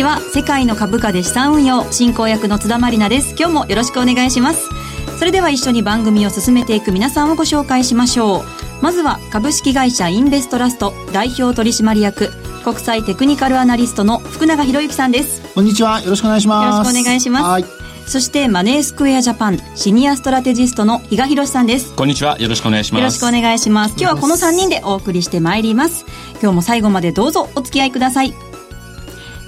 ちは世界の株価で資産運用進行役の津田まりなです。今日もよろしくお願いします。それでは一緒に番組を進めていく皆さんをご紹介しましょう。まずは株式会社インベストラスト代表取締役国際テクニカルアナリストの福永博之さんです。こんにちは。よろしくお願いします。よろしくお願いします。そしてマネースクエアジャパンシニアストラテジストの比嘉博さんです。こんにちは。よろしくお願いします。よろしくお願いします。今日はこの3人でお送りしてまいります。今日も最後までどうぞお付き合いください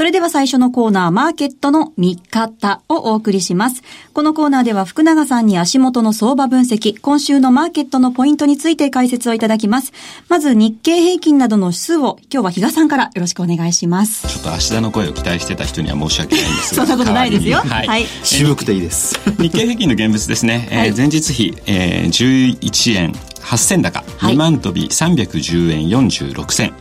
それでは最初のコーナー、マーケットの見方をお送りします。このコーナーでは福永さんに足元の相場分析、今週のマーケットのポイントについて解説をいただきます。まず日経平均などの指数を今日は比嘉さんからよろしくお願いします。ちょっと芦田の声を期待してた人には申し訳ないんですが。そんなことないですよ。はい。はい、渋くていいです。日経平均の現物ですね。はい、えー、前日比、えー、11円8000高、2万飛び310円46銭。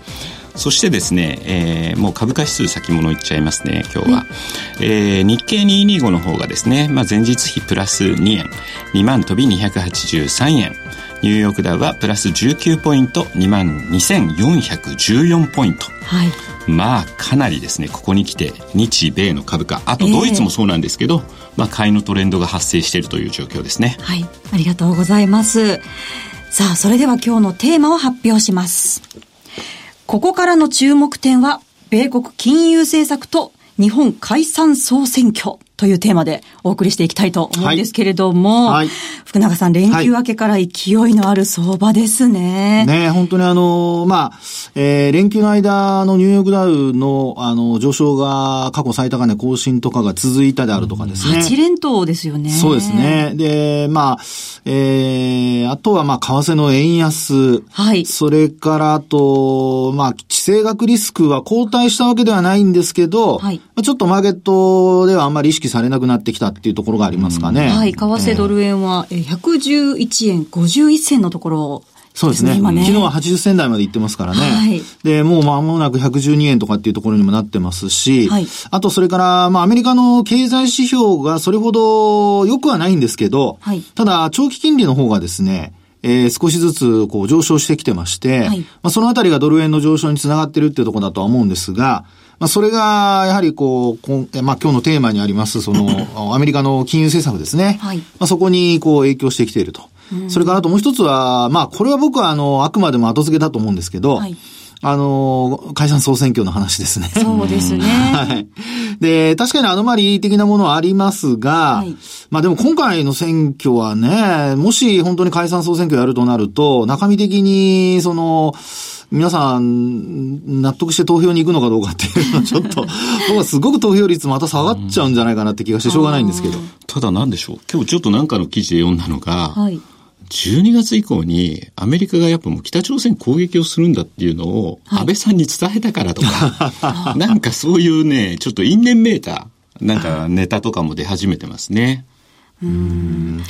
そしてですね、えー、もう株価指数先物いっちゃいますね、今日は。うん、えー、日経225の方がですね、まあ、前日比プラス2円、2万飛び283円。ニューヨークダウはプラス19ポイント、2万2414ポイント。はい。まあ、かなりですね、ここに来て、日米の株価、あとドイツもそうなんですけど、えー、まあ、買いのトレンドが発生しているという状況ですね。はい。ありがとうございます。さあ、それでは今日のテーマを発表します。ここからの注目点は、米国金融政策と日本解散総選挙。というテーマでお送りしていきたいと思うんですけれども、はいはい、福永さん、連休明けから勢いのある相場ですね。はい、ね本当にあの、まあ、えー、連休の間のニューヨークダウの、あの、上昇が過去最高値更新とかが続いたであるとかですね。8連投ですよね。そうですね。で、まあ、えー、あとはまあ、為替の円安。はい。それからあと、まあ、地政学リスクは後退したわけではないんですけど、はい。ちょっとマーケットではあんまり意識されなくなってきたっていうところがありますかね。はい。為替ドル円は111円51銭のところそうですね。ね昨日は80銭台まで行ってますからね。はい、で、もう間もなく112円とかっていうところにもなってますし、はい、あとそれから、まあアメリカの経済指標がそれほど良くはないんですけど、はい、ただ長期金利の方がですね、えー、少しずつこう上昇してきてまして、はい、まあ、そのあたりがドル円の上昇につながってるっていうところだとは思うんですが、まあ、それが、やはりこう、こまあ、今日のテーマにあります、その、アメリカの金融政策ですね。はい、まあ、そこに、こう、影響してきていると。それからあともう一つは、まあ、これは僕は、あの、あくまでも後付けだと思うんですけど、はいあの、解散総選挙の話ですね。そうですね。はい。で、確かにアノマリー的なものはありますが、はい、まあでも今回の選挙はね、もし本当に解散総選挙やるとなると、中身的に、その、皆さん、納得して投票に行くのかどうかっていうのはちょっと、僕はすごく投票率また下がっちゃうんじゃないかなって気がしてしょうがないんですけど。ただなんでしょう。今日ちょっとなんかの記事で読んだのが、はい、12月以降にアメリカがやっぱもう北朝鮮攻撃をするんだっていうのを安倍さんに伝えたからとか、はい、なんかそういうね、ちょっと因縁メーター、なんかネタとかも出始めてますね。うん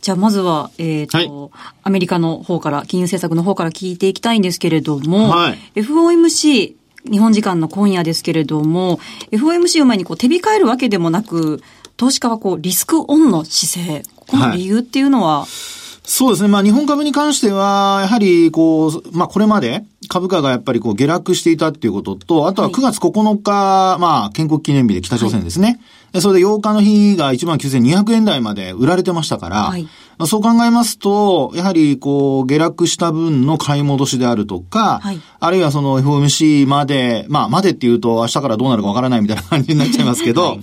じゃあまずは、えっ、ー、と、はい、アメリカの方から、金融政策の方から聞いていきたいんですけれども、はい、FOMC、日本時間の今夜ですけれども、FOMC を前にこう手控えるわけでもなく、投資家はこうリスクオンの姿勢、この理由っていうのは、はいそうですね。まあ日本株に関しては、やはりこう、まあこれまで株価がやっぱりこう下落していたっていうことと、あとは9月9日、はい、まあ建国記念日で北朝鮮ですね。はい、それで8日の日が19,200円台まで売られてましたから、はい、まあ、そう考えますと、やはりこう下落した分の買い戻しであるとか、はい、あるいはその FOMC まで、まあまでっていうと明日からどうなるかわからないみたいな感じになっちゃいますけど、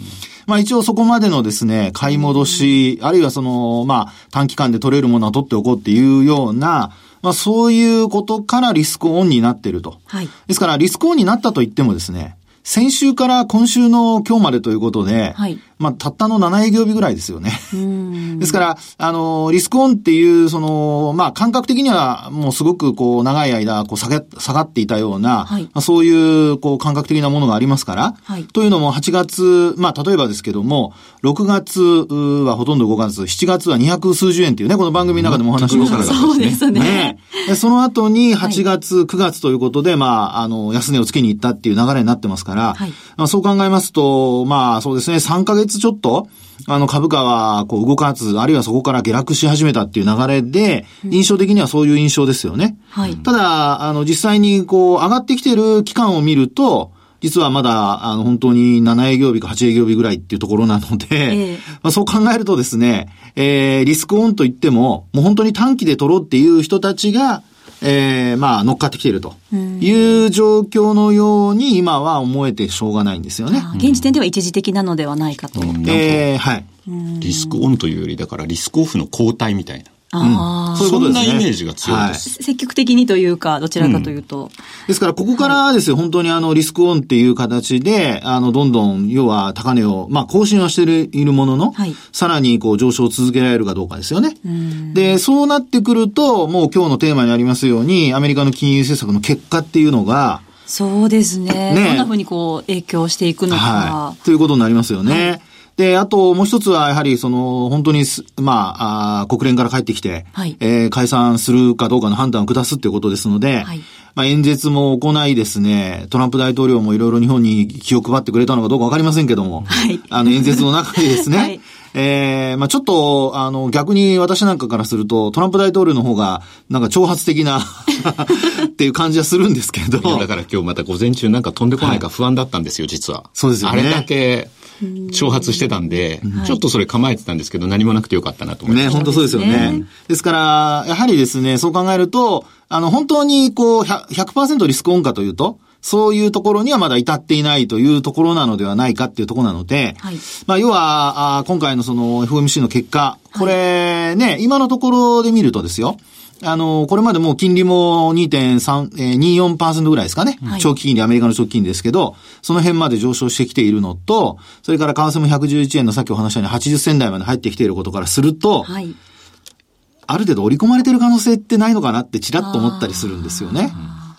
まあ一応そこまでのですね、買い戻し、あるいはその、まあ短期間で取れるものは取っておこうっていうような、まあそういうことからリスクオンになっていると。はい。ですからリスクオンになったと言ってもですね、先週から今週の今日までということで、はい、まあ、たったの7営業日ぐらいですよね。ですから、あの、リスクオンっていう、その、まあ、感覚的にはもうすごくこう、長い間、こう、下げ、下がっていたような、はい、まあ、そういう、こう、感覚的なものがありますから、はい、というのも8月、まあ、例えばですけども、6月はほとんど5月、7月は200数十円っていうね、この番組の中でもお話ししたから、そうですね。ね。その後に8月、はい、9月ということで、まあ、あの、安値をつけに行ったっていう流れになってますから、はい、まあ、そう考えますと、まあ、そうですね、3ヶ月ちょっと、あの株価はこう動かず、あるいはそこから下落し始めたっていう流れで、印象的にはそういう印象ですよね。はい。ただ、あの実際にこう上がってきてる期間を見ると、実はまだ、あの、本当に7営業日か8営業日ぐらいっていうところなので、えー、まあ、そう考えるとですね、えー、リスクオンといっても、もう本当に短期で取ろうっていう人たちが、えー、まあ乗っかってきているという状況のように今は思えてしょうがないんですよね。現時点では一時的なのではないかと。えー、はい。リスクオンというより、だからリスクオフの交代みたいな。ああ、そういうことですね。そんなイメージが強いです。はい、積極的にというか、どちらかというと。うん、ですから、ここからですよ、はい、本当にあの、リスクオンっていう形で、あの、どんどん、要は高値を、まあ、更新はしているものの、はい、さらにこう、上昇を続けられるかどうかですよね。で、そうなってくると、もう今日のテーマにありますように、アメリカの金融政策の結果っていうのが、そうですね。ねどんなふうにこう、影響していくのか。はい。ということになりますよね。で、あともう一つはやはりその本当にまあ、あ国連から帰ってきて、はい、えー、解散するかどうかの判断を下すっていうことですので、はい、まあ演説も行いですね、トランプ大統領もいろいろ日本に気を配ってくれたのかどうかわかりませんけども、はい、あの演説の中でですね、はいえー、まあちょっと、あの、逆に私なんかからすると、トランプ大統領の方が、なんか挑発的な っていう感じはするんですけど。だから今日また午前中なんか飛んでこないか不安だったんですよ、実は。そうですよね。あれだけ、挑発してたんで、ちょっとそれ構えてたんですけど、何もなくてよかったなと思います。ね、本当そうですよね。ですから、やはりですね、そう考えると、あの、本当にこう100、100%リスクオンかというと、そういうところにはまだ至っていないというところなのではないかっていうところなので、はい、まあ、要は、あ今回のその FOMC の結果、これね、はい、今のところで見るとですよ、あの、これまでもう金利も2.3、えー、24%ぐらいですかね。はい、長期金利、アメリカの長期金利ですけど、その辺まで上昇してきているのと、それから為替も111円のさっきお話したように80銭台まで入ってきていることからすると、はい、ある程度織り込まれている可能性ってないのかなってちらっと思ったりするんですよね。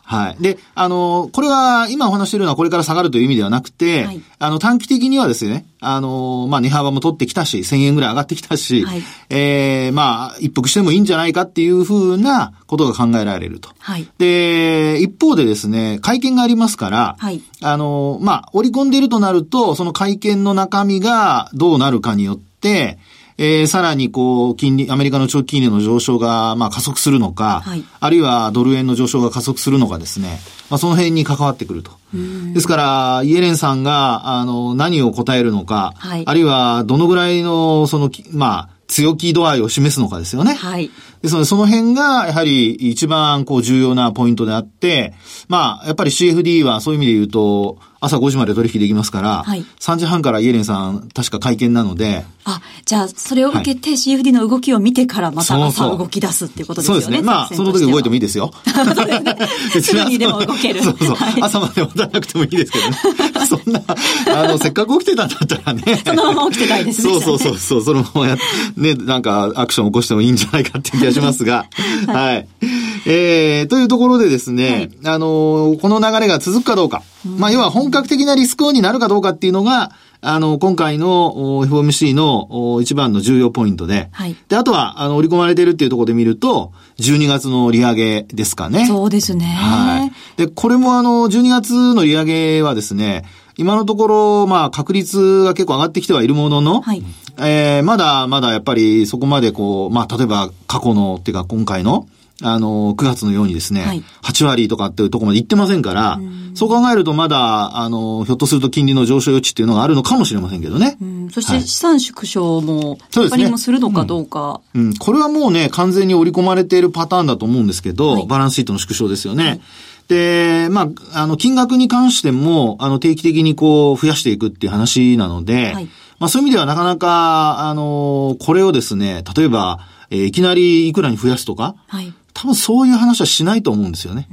はい。で、あの、これは今お話しているのはこれから下がるという意味ではなくて、はい、あの、短期的にはですね、あの、まあ、値幅も取ってきたし、1000円ぐらい上がってきたし、はい、ええー、まあ、一服してもいいんじゃないかっていうふうなことが考えられると。はい、で、一方でですね、会見がありますから、はい、あの、まあ、織り込んでいるとなると、その会見の中身がどうなるかによって、えー、さらにこう、金利、アメリカの長期金利の上昇が、まあ加速するのか、はい、あるいはドル円の上昇が加速するのかですね、まあその辺に関わってくると。ですから、イエレンさんが、あの、何を答えるのか、はい、あるいはどのぐらいの、その、まあ、強気度合いを示すのかですよね。はい。ですので、その辺が、やはり一番、こう、重要なポイントであって、まあ、やっぱり CFD はそういう意味で言うと、朝5時まで取引できますから、はい、3時半からイエレンさん、確か会見なので。あ、じゃあ、それを受けて CFD の動きを見てからまた朝動き出すっていうことですよね。そうですね。まあ、その時動いてもいいですよ。すぐ にでも動ける。そうそう。はい、朝まで待たなくてもいいですけどね。そんな、あの、せっかく起きてたんだったらね。そのまま起きてたいですね。そうそうそうそう。そのままや、ね、なんかアクション起こしてもいいんじゃないかっていう気がしますが。はい。えー、というところでですね、はい、あのこの流れが続くかどうか。まあ、要は本格的なリスクオンになるかどうかっていうのが、あの、今回の FOMC の一番の重要ポイントで、はい、で、あとは、あの、織り込まれてるっていうところで見ると、12月の利上げですかね。そうですね。はい。で、これもあの、12月の利上げはですね、今のところ、まあ、確率が結構上がってきてはいるものの、はい、えー、まだまだやっぱりそこまでこう、まあ、例えば過去の、っていうか今回の、あの、9月のようにですね、はい、8割とかっていうところまで行ってませんから、うそう考えるとまだ、あの、ひょっとすると金利の上昇余地っていうのがあるのかもしれませんけどね。そして資産縮小も、そうですね。もするのかどうか、うん、うん。これはもうね、完全に織り込まれているパターンだと思うんですけど、はい、バランスシートの縮小ですよね。はい。で、まあ、あの、金額に関しても、あの、定期的にこう、増やしていくっていう話なので、はい、まあ、そういう意味ではなかなか、あの、これをですね、例えば、えー、いきなりいくらに増やすとか、はい、多分そういう話はしないと思うんですよね。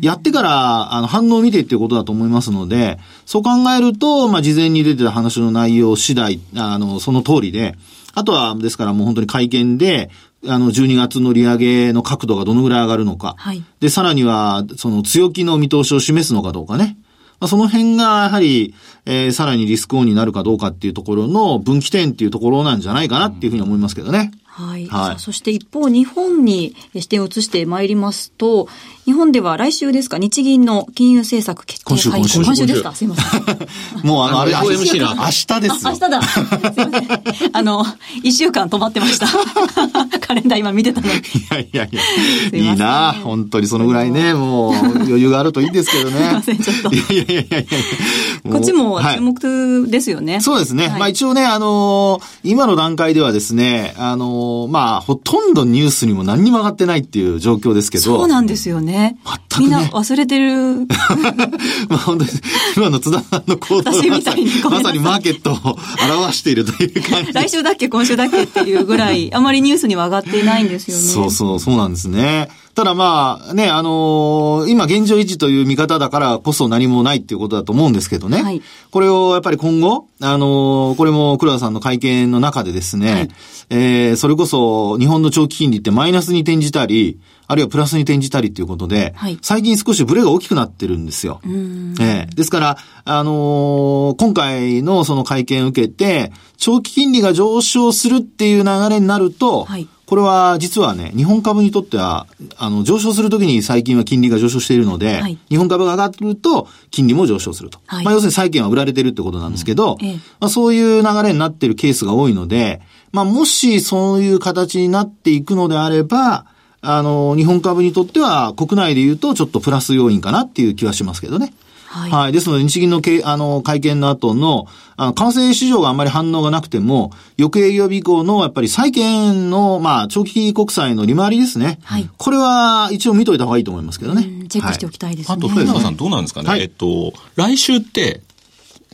やってから、あの、反応を見てっていうことだと思いますので、そう考えると、まあ、事前に出てた話の内容次第、あの、その通りで、あとは、ですからもう本当に会見で、あの、12月の利上げの角度がどのぐらい上がるのか。はい。で、さらには、その強気の見通しを示すのかどうかね。まあ、その辺が、やはり、えー、さらにリスクオンになるかどうかっていうところの分岐点っていうところなんじゃないかなっていうふうに思いますけどね。はい。はい、そして一方、日本に視点を移してまいりますと、日本では来週ですか、日銀の金融政策決定会今週、今週ですか？すいません。もうあの、あれ、明日だ。明日です明日だ。すいません。あの、一週間止まってました。カレンダー今見てたのに。いやいやいや。いいな本当にそのぐらいね、もう余裕があるといいんですけどね。すいません、ちょっと。いやいやいやいやこっちも注目ですよね。そうですね。まあ一応ね、あの今の段階ではですね、あのまあほとんどニュースにも何にも上がってないっていう状況ですけど。そうなんですよね。ね。全くね。みんな忘れてる。まあ本当に、今の津田さんの行動がま さにまさにマーケットを表しているという感じ。来週だっけ今週だっけっていうぐらい、あまりニュースには上がっていないんですよね。そうそう、そうなんですね。ただまあね、あのー、今現状維持という見方だからこそ何もないっていうことだと思うんですけどね。はい、これをやっぱり今後、あのー、これも黒田さんの会見の中でですね、はい、えー、それこそ日本の長期金利ってマイナスに転じたり、あるいはプラスに転じたりっていうことで、はい、最近少しブレが大きくなってるんですよ。えー、ですから、あのー、今回のその会見を受けて、長期金利が上昇するっていう流れになると、はいこれは実はね、日本株にとっては、あの、上昇するときに最近は金利が上昇しているので、はい、日本株が上がると金利も上昇すると。はい、まあ要するに債券は売られてるってことなんですけど、うんええ、まあそういう流れになっているケースが多いので、まあもしそういう形になっていくのであれば、あの、日本株にとっては国内で言うとちょっとプラス要因かなっていう気はしますけどね。はい。はい。ですので、日銀のけあの会見の後の、あの、為替市場があんまり反応がなくても、翌営業日以降の、やっぱり債券の、まあ、長期国債の利回りですね。はい。これは一応見といた方がいいと思いますけどね。チェックしておきたいですね。はい、あと、古川さんどうなんですかね。はい、えっと、来週って、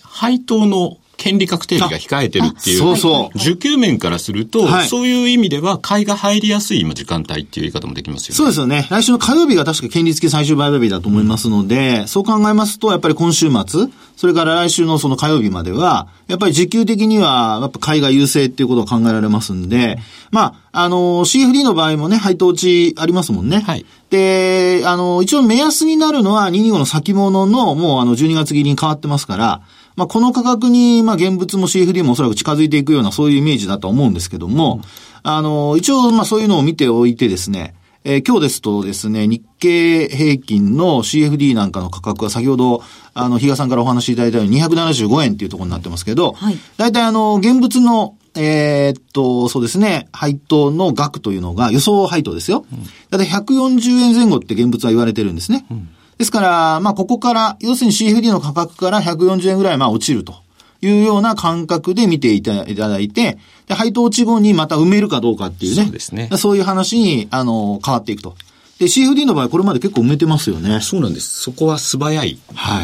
配当の権利確定日が控えてるっていう。そうそう。受給面からすると、はい、そういう意味では、買いが入りやすい今時間帯っていう言い方もできますよね。そうですよね。来週の火曜日が確か権利付け最終売買日だと思いますので、うん、そう考えますと、やっぱり今週末、それから来週のその火曜日までは、やっぱり時給的には、やっぱ買いが優勢っていうことが考えられますんで、まあ、あの、CFD の場合もね、配当値ありますもんね。はい。で、あの、一応目安になるのは225の先物の、もうあの、12月切りに変わってますから、まあ、この価格に、まあ、現物も CFD もおそらく近づいていくような、そういうイメージだと思うんですけども、うん、あの、一応、まあ、そういうのを見ておいてですね、えー、今日ですとですね、日経平均の CFD なんかの価格は先ほど、あの、比嘉さんからお話しいただいたように275円っていうところになってますけど、はい。大体あの、現物の、えー、っと、そうですね、配当の額というのが予想配当ですよ。だいたい140円前後って現物は言われてるんですね。うんですから、まあ、ここから、要するに CFD の価格から140円ぐらい、まあ、落ちるというような感覚で見ていただいて、で、配当落ち後にまた埋めるかどうかっていうね。そうですね。そういう話に、あの、変わっていくと。で、CFD の場合、これまで結構埋めてますよね。そうなんです。そこは素早い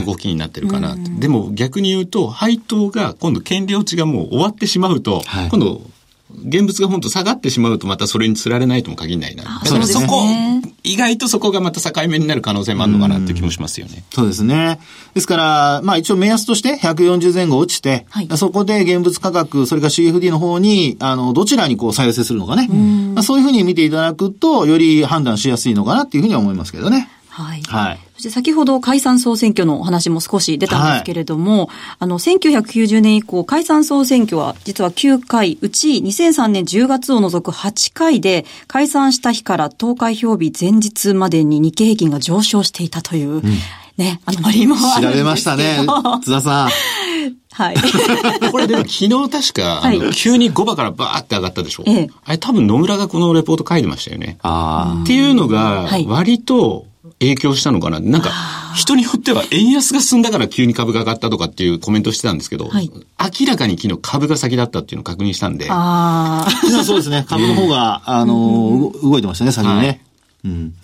動きになってるかな、はい、でも逆に言うと、配当が今度権利落ちがもう終わってしまうと、はい、今度現物が本当下がってしまうとまたそれにつられないとも限らないな。だからそこ、意外とそこがまた境目になる可能性もあるのかなっていう気もしますよね。そうですね。ですから、まあ一応目安として140前後落ちて、はい、そこで現物価格、それから CFD の方に、あの、どちらにこう再生するのかね。まあ、そういうふうに見ていただくと、より判断しやすいのかなっていうふうには思いますけどね。はい。はい。そして先ほど解散総選挙のお話も少し出たんですけれども、はい、あの、1990年以降、解散総選挙は実は9回、うち2003年10月を除く8回で、解散した日から投開票日前日までに日経平均が上昇していたという、うん、ね、あのマリーも調べましたね、津田さん。はい。これでも昨日確か、あの、急に5番からバーって上がったでしょ。ええ、あれ多分野村がこのレポート書いてましたよね。ああ。っていうのが、割と、影響したのかな？なんか、人によっては円安が進んだから急に株が上がったとかっていうコメントしてたんですけど、はい、明らかに昨日株が先だったっていうのを確認したんで。ああ。そうですね。株の方が、あの、動いてましたね、先にね。はい、うん。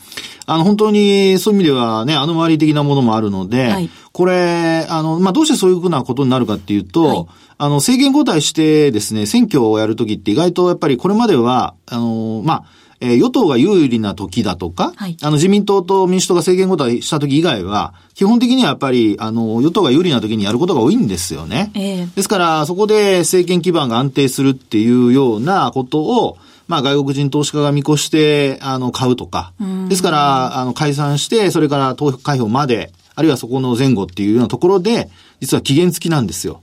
あの、本当に、そういう意味ではね、アノマリ的なものもあるので、はい、これ、あの、まあ、どうしてそういうふうなことになるかっていうと、はい、あの、政権交代してですね、選挙をやるときって意外とやっぱりこれまでは、あの、まあ、えー、与党が有利な時だとか、はい、あの自民党と民主党が政権交代した時以外は、基本的にはやっぱり、あの、与党が有利な時にやることが多いんですよね。えー、ですから、そこで政権基盤が安定するっていうようなことを、まあ外国人投資家が見越して、あの、買うとか。ですから、あの、解散して、それから投開票まで、あるいはそこの前後っていうようなところで、実は期限付きなんですよ。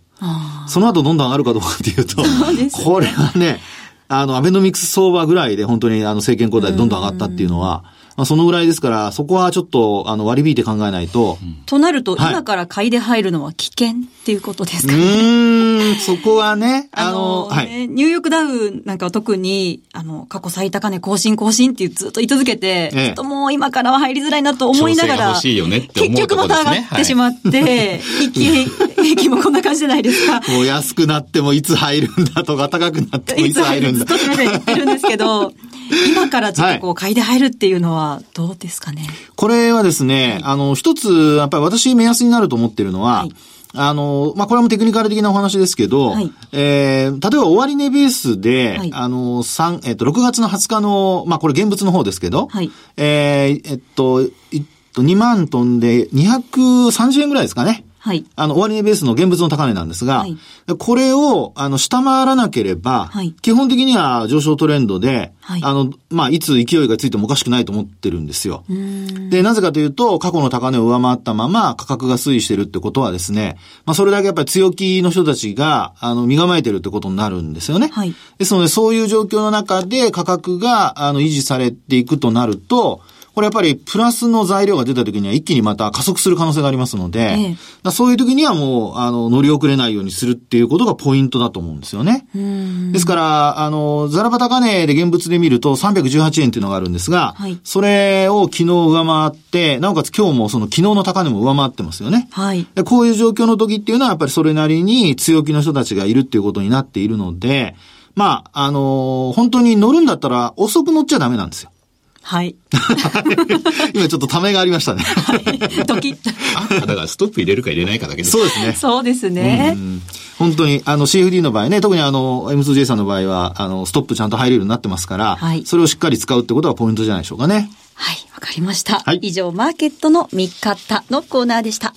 その後どんどん上がるかどうかっていうと、ね、これはね、あの、アベノミクス相場ぐらいで本当にあの政権交代でどんどん上がったっていうのは、まあ、そのぐらいですから、そこはちょっと、あの、割り引いて考えないと。となると、今から買いで入るのは危険っていうことですかね。うん、そこはね、あの、はい、ニューヨークダウなんかは特に、あの、過去最高値更新更新ってずっと言い続けて、ええ、ちょっともう今からは入りづらいなと思いながら、欲しいよね結局また上がってしまって、一気平均もこんな感じじゃないですか。もう安くなってもいつ入るんだとか、高くなってもいつ入るんだ。ずっと言ってるんですけど、今からちょっとこう買いで入るっていうのはどうですかね？これはですね、はい、あの、一つ、やっぱり私目安になると思ってるのは、はいあの、まあ、これもテクニカル的なお話ですけど、はい、えー、例えば終値ベースで、はい、あの、三えっと、6月の20日の、まあ、これ現物の方ですけど、はい、えー、えっと、えっと、2万トンで230円ぐらいですかね。はい。あの、終値ベースの現物の高値なんですが、はい、これを、あの、下回らなければ、はい、基本的には上昇トレンドで、はい、あの、まあ、いつ勢いがついてもおかしくないと思ってるんですよ。で、なぜかというと、過去の高値を上回ったまま価格が推移してるってことはですね、まあ、それだけやっぱり強気の人たちが、あの、身構えてるってことになるんですよね。はい。ですので、そういう状況の中で価格が、あの、維持されていくとなると、これやっぱりプラスの材料が出た時には一気にまた加速する可能性がありますので、ええ、そういう時にはもう、あの、乗り遅れないようにするっていうことがポイントだと思うんですよね。ですから、あの、ザラバ高値で現物で見ると318円っていうのがあるんですが、はい、それを昨日上回って、なおかつ今日もその昨日の高値も上回ってますよね。はい。でこういう状況の時っていうのはやっぱりそれなりに強気の人たちがいるっていうことになっているので、まあ、あの本当に乗るんだったら遅く乗っちゃダメなんですよ。はい。今ちょっとためがありましたね。はい。ドキッと。あ、だからストップ入れるか入れないかだけです。そうですね。そうですね。本当に、あの CFD の場合ね、特にあの M2J さんの場合は、あの、ストップちゃんと入れるようになってますから、はい、それをしっかり使うってことがポイントじゃないでしょうかね。はい、わかりました。はい、以上、マーケットの見方のコーナーでした。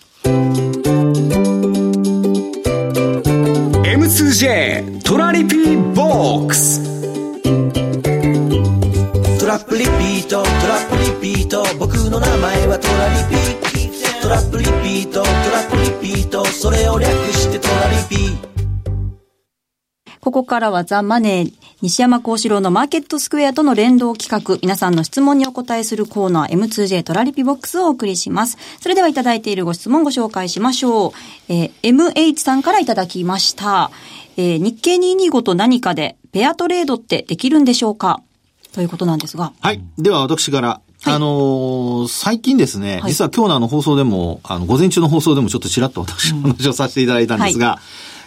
M2J トラリピーボックスラップリピート。トラップリピート。僕の名前はトラリピトラップリピート。トラップリピート。それを略してトラリピここからはザ・マネー、西山孝四郎のマーケットスクエアとの連動企画、皆さんの質問にお答えするコーナー M2J トラリピボックスをお送りします。それではいただいているご質問をご紹介しましょう。えー、MH さんからいただきました。えー、日経225と何かでペアトレードってできるんでしょうか？ということなんですが。はい。では私から、はい、あのー、最近ですね、はい、実は今日のあの放送でも、あの、午前中の放送でもちょっとちらっと私の話をさせていただいたんですが、うんはい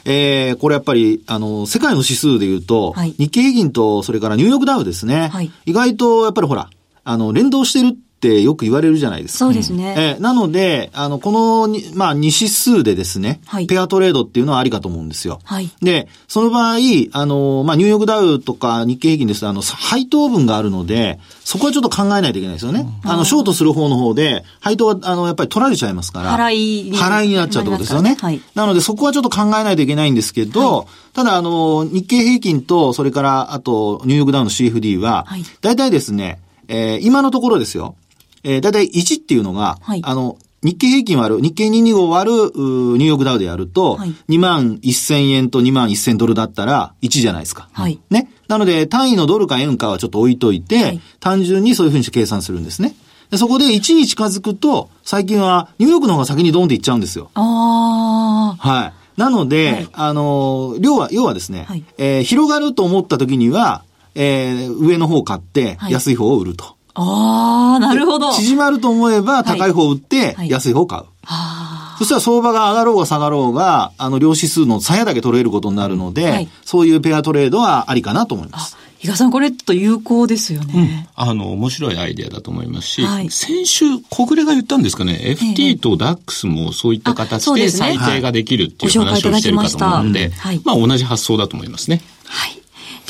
えー、これやっぱり、あの、世界の指数で言うと、はい、日経平均と、それからニューヨークダウですね。はい、意外と、やっぱりほら、あの、連動してるってよく言われるじゃないですか。そうですね。えー、なので、あの、このに、まあ、2指数でですね、はい、ペアトレードっていうのはありかと思うんですよ。はい。で、その場合、あの、まあ、ニューヨークダウとか日経平均ですあの、配当分があるので、そこはちょっと考えないといけないですよね。うん、あの、ショートする方の方で、配当は、あの、やっぱり取られちゃいますから。払い。払いになっちゃうってことですよね。はい。なので、そこはちょっと考えないといけないんですけど、はい、ただ、あの、日経平均と、それから、あと、ニューヨークダウの CFD は、はい、大体ですね、えー、今のところですよ。えー、だいたい1っていうのが、はい、あの、日経平均割る、日経225割る、ニューヨークダウでやると、はい、2万1000円と2万1000ドルだったら1じゃないですか。はい。ね。なので、単位のドルか円かはちょっと置いといて、はい、単純にそういうふうにして計算するんですね。でそこで1に近づくと、最近はニューヨークの方が先にドンっていっちゃうんですよ。ああ。はい。なので、はい、あの、量は、要はですね、はい、えー、広がると思った時には、えー、上の方を買って、安い方を売ると。ああ、なるほど。縮まると思えば高い方を売って、安い方を買う。はい、そしたら相場が上がろうが下がろうが、あの、量指数の鞘だけ取れることになるので、はい、そういうペアトレードはありかなと思います。比嘉さん、これちょっと有効ですよね、うん、あの、面白いアイデアだと思いますし、はい、先週、小暮が言ったんですかね、FT と DAX もそういった形で最低ができるっていう話をしてるかと思うので、まあ同じ発想だと思いますね。はい。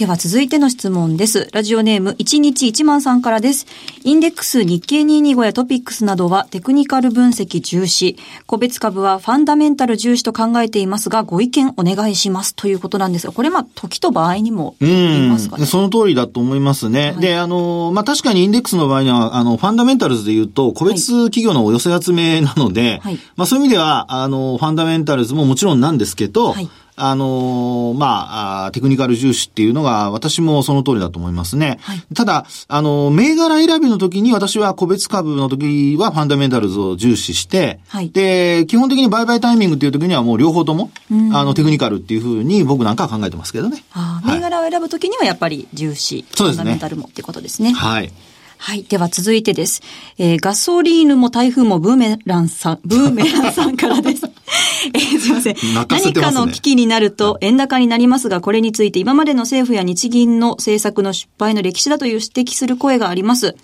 では続いての質問です。ラジオネーム1日1万さんからです。インデックス日経225やトピックスなどはテクニカル分析重視。個別株はファンダメンタル重視と考えていますが、ご意見お願いしますということなんですが、これまあ時と場合にも言いますかね。その通りだと思いますね。はいで、あの、まあ、確かにインデックスの場合には、あの、ファンダメンタルズで言うと、個別企業の寄せ集めなので、はいまあ、そういう意味では、あの、ファンダメンタルズももちろんなんですけど、はいあのまあ、テクニカル重視っていうのが、私もその通りだと思いますね。はいただ、あの、銘柄選びの時に私は個別株の時はファンダメンタルズを重視して、はいで、基本的に売買タイミングっていう時にはもう両方とも、あの、テクニカルっていうふうに僕なんかは考えてますけどね。あーはい銘柄を選ぶときにはやっぱり重視。そうですねファンダメンタルもってことですね。はい。はい。では続いてです。えーガソリーヌも台風もブーメランさん、ブーメランさんからです。えーすいません。ね何かの危機になると円高になりますが、これについて今までの政府や日銀の政策の失敗の歴史だという指摘する声があります。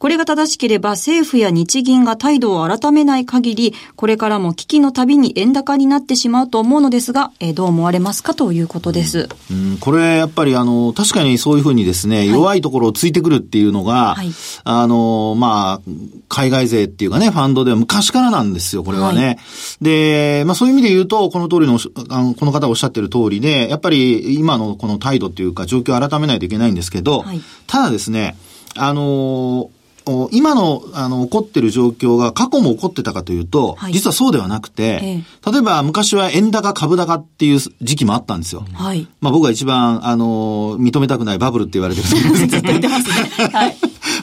これが正しければ政府や日銀が態度を改めない限り、これからも危機のたびに円高になってしまうと思うのですが、えーどう思われますかということです。うん、これやっぱりあの、確かにそういうふうにですね、弱いところをついてくるっていうのが、はいあの、まあ、海外勢っていうかね、ファンドでは昔からなんですよ、これはね。はで、まあそういう意味で言うと、この通りの、あのこの方がおっしゃってる通りで、やっぱり今のこの態度っていうか状況を改めないといけないんですけど、はいただですね、あのお今の、あの、起こってる状況が過去も起こってたかというと、はい実はそうではなくて、え例えば昔は円高株高っていう時期もあったんですよ。はい。まあ僕が一番、あの、認めたくないバブルって言われてる んですけど、はい。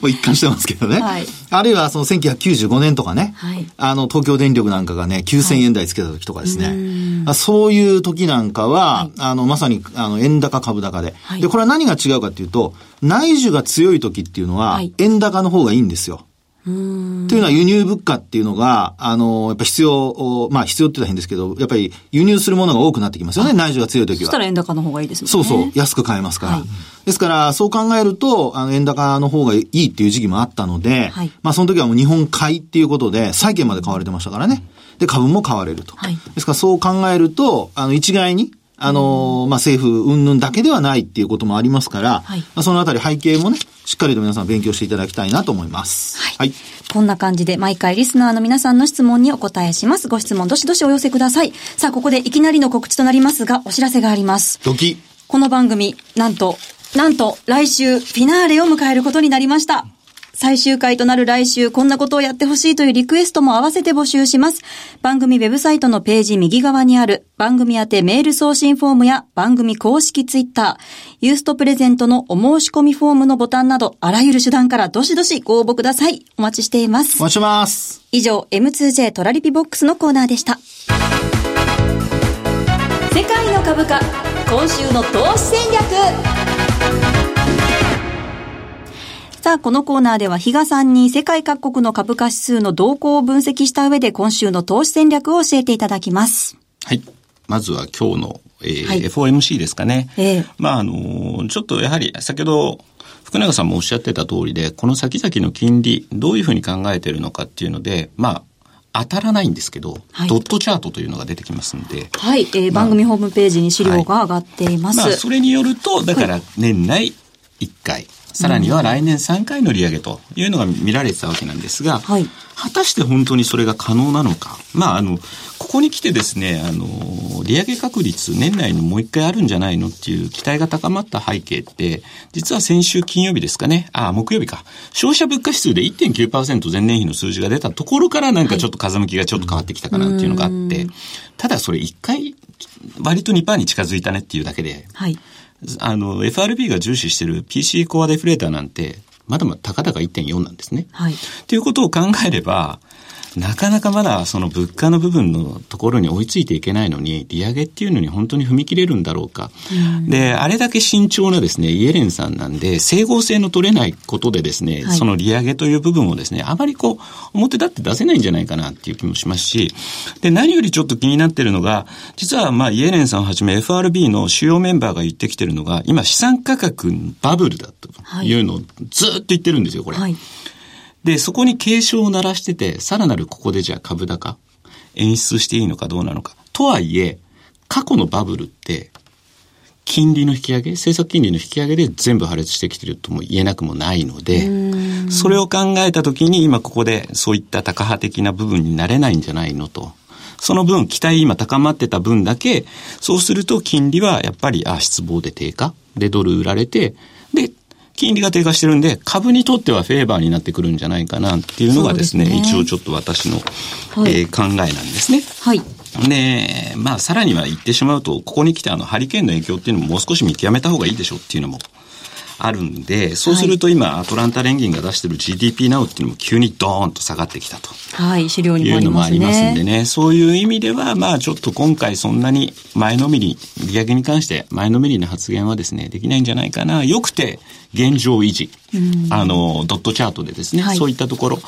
一貫してますけどね。はい。あるいはその1995年とかね、はい。あの東京電力なんかがね、9000円台つけた時とかですね。あそういう時なんかは、あの、まさに、あの、円高株高で、はい。で、これは何が違うかっていうと、内需が強い時っていうのははい、円高の方がいいんですよ。というのは輸入物価っていうのが、あの、やっぱ必要、まあ必要って言ったら変ですけど、やっぱり輸入するものが多くなってきますよね、内需が強い時は。そしたら円高の方がいいですね。そうそう、安く買えますから。はいですから、そう考えると、あの、円高の方がいいっていう時期もあったので、はいまあ、その時はもう日本買いっていうことで、債券まで買われてましたからね。で、株も買われると。はいですから、そう考えると、あの、一概に、あの、まあ、政府云々だけではないっていうこともありますから、はいまあ、そのあたり背景もね、しっかりと皆さん勉強していただきたいなと思います。はい。こんな感じで毎回リスナーの皆さんの質問にお答えします。ご質問どしどしお寄せください。さあ、ここでいきなりの告知となりますが、お知らせがあります。ドキ。この番組、なんと、なんと、来週、フィナーレを迎えることになりました。最終回となる来週、こんなことをやってほしいというリクエストも合わせて募集します。番組ウェブサイトのページ右側にある番組宛てメール送信フォームや番組公式ツイッター、ユーストプレゼントのお申し込みフォームのボタンなど、あらゆる手段からどしどしご応募ください。お待ちしていますお。待ちしてます。以上、M2J トラリピボックスのコーナーでした。世界の株価、今週の投資戦略。さあ、このコーナーでは、比嘉さんに世界各国の株価指数の動向を分析した上で、今週の投資戦略を教えていただきます。はい。まずは今日の、えーはい FOMC ですかね。ええまあ、あの、ちょっとやはり先ほど、福永さんもおっしゃってた通りで、この先々の金利、どういうふうに考えているのかっていうので、まあ、当たらないんですけど、はいドットチャートというのが出てきますんで、はい、えー番組ホームページに資料が上がっています。まあ、それによると、だから年内1回、さらには来年3回の利上げというのが見られてたわけなんですが、はい果たして本当にそれが可能なのか。まあ、あの、ここに来てですね、あの、利上げ確率年内にもう一回あるんじゃないのっていう期待が高まった背景って、実は先週金曜日ですかね、あ、木曜日か。消費者物価指数で1.9%前年比の数字が出たところからなんかちょっと風向きがちょっと変わってきたかなっていうのがあって、ただそれ一回割と2%に近づいたねっていうだけで、はい。あの、FRB が重視してる PC コアデフレーターなんて、まだまだ高々1.4なんですね。はい。っていうことを考えれば、なかなかまだその物価の部分のところに追いついていけないのに、利上げっていうのに本当に踏み切れるんだろうか。で、あれだけ慎重なですね、イエレンさんなんで、整合性の取れないことでですね、はいその利上げという部分をですね、あまりこう、表立って出せないんじゃないかなっていう気もしますし、で、何よりちょっと気になってるのが、実はまあ、イエレンさんをはじめ FRB の主要メンバーが言ってきてるのが、今資産価格バブルだというのをずっと言ってるんですよ、これ。はい。で、そこに警鐘を鳴らしてて、さらなるここでじゃあ株高、演出していいのかどうなのか。とはいえ、過去のバブルって、金利の引き上げ、政策金利の引き上げで全部破裂してきてるとも言えなくもないので、それを考えたときに今ここでそういった高派的な部分になれないんじゃないのと。その分、期待今高まってた分だけ、そうすると金利はやっぱり、あ、失望で低下。で、ドル売られて、で、金利が低下してるんで、株にとってはフェーバーになってくるんじゃないかなっていうのがですね、すね一応ちょっと私の、はい、えー、考えなんですね。はい。で、まあ、さらには言ってしまうと、ここに来てあの、ハリケーンの影響っていうのももう少し見極めた方がいいでしょうっていうのもあるんで、そうすると今、アトランタ連銀が出してる GDP ナウっていうのも急にドーンと下がってきたと。はい、資料にもありますね。いうのもありますんでね。そういう意味では、まあちょっと今回そんなに前のめり、利上げに関して前のめりの発言はですね、できないんじゃないかな。よくて、現状維持。あの、ドットチャートでですね、はい、そういったところ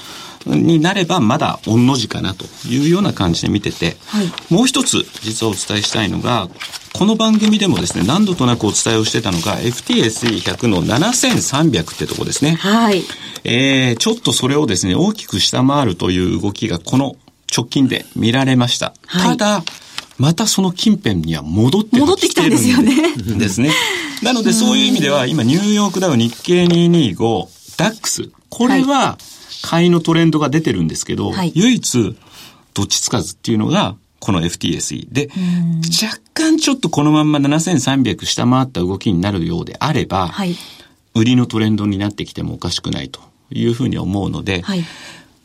になればまだ御の字かなというような感じで見てて、はい、もう一つ実はお伝えしたいのが、この番組でもですね、何度となくお伝えをしてたのが、FTSE100 の7300ってとこですね。はい。えー、ちょっとそれをですね、大きく下回るという動きがこの直近で見られました。はい、ただ、またその近辺には戻って戻ってきたんですよね。ですね。なのでそういう意味では今ニューヨークダウ日経225、ダックス、これは買いのトレンドが出てるんですけど、はい、唯一どっちつかずっていうのがこの FTSE で、若干ちょっとこのまんま7300下回った動きになるようであれば、はい、売りのトレンドになってきてもおかしくないというふうに思うので、はい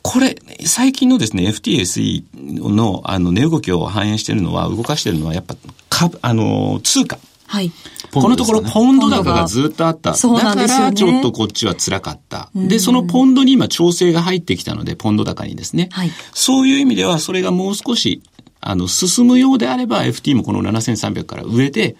これ、最近のですね、FTSE の、あの、値動きを反映しているのは、動かしているのは、やっぱ、株、あの、通貨。はい。このところポンド高がずっとあった。そうなんですよ、ね、だからちょっとこっちは辛かった。で、そのポンドに今調整が入ってきたので、ポンド高にですね。はい。そういう意味では、それがもう少し、あの、進むようであれば、FT もこの7300から上で、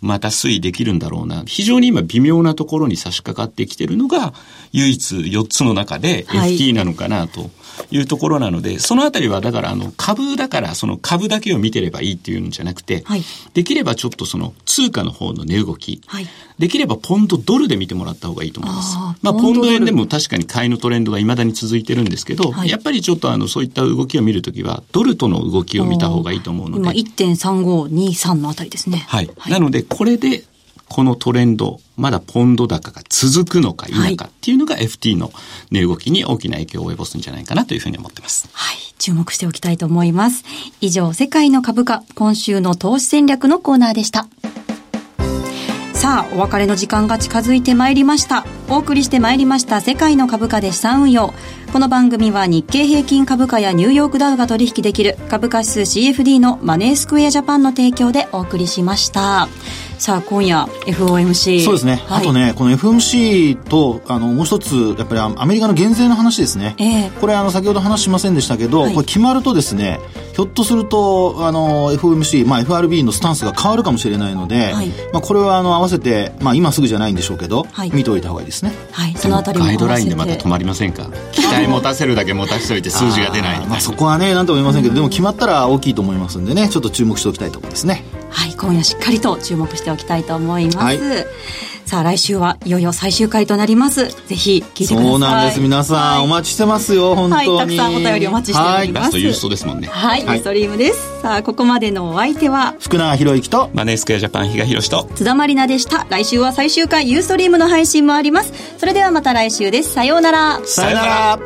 また推移できるんだろうな。非常に今微妙なところに差し掛かってきてるのが、唯一4つの中で FT なのかなというところなので、はい、そのあたりはだからあの株だからその株だけを見てればいいっていうんじゃなくて、はい、できればちょっとその通貨の方の値動き、はい、できればポンドドルで見てもらった方がいいと思います。あまあポンド円でも確かに買いのトレンドが未だに続いてるんですけど、やっぱりちょっとあのそういった動きを見るときはドルとの動きを見た方がいいと思うので。今1.3523のあたりですね。はい。なのでこれでこのトレンド、まだポンド高が続くのか否かっていうのが FT の値動きに大きな影響を及ぼすんじゃないかなというふうに思ってます。はい。注目しておきたいと思います。以上、世界の株価、今週の投資戦略のコーナーでした。さあ、お別れの時間が近づいてまいりました。お送りしてまいりました世界の株価で資産運用。この番組は日経平均株価やニューヨークダウが取引できる株価指数 CFD のマネースクエアジャパンの提供でお送りしました。さあ今夜 FOMC そうですね、はい、あとねこの FOMC とあのもう一つやっぱりアメリカの減税の話ですね、えー、これあの先ほど話しませんでしたけど、はい、これ決まるとですねひょっとするとあの FOMC、まあ、FRB のスタンスが変わるかもしれないので、はい、まあ、これはあの合わせて、まあ、今すぐじゃないんでしょうけど、見ておいた方がいいですね。はい。そのあたりもガイドラインでまた止まりませんか？期待持たせるだけ持たせといて数字が出ない。まあ、そこはね何とも言いませんけど、でも決まったら大きいと思いますんでねちょっと注目しておきたいところですね。はい今夜しっかりと注目しておきたいと思います、はい、さあ来週はいよいよ最終回となります。ぜひ聞いてください。そうなんです。皆さん、はい、お待ちしてますよ本当に、はい、たくさんお便りお待ちしております、はい、ユーストですもんね。はい、ユーストリームです。さあここまでのお相手は？福永博之と？マネースクエアジャパン比嘉宏と。津田まりなでした。来週は最終回ユーストリームの配信もあります。それではまた来週です。さようなら。さようなら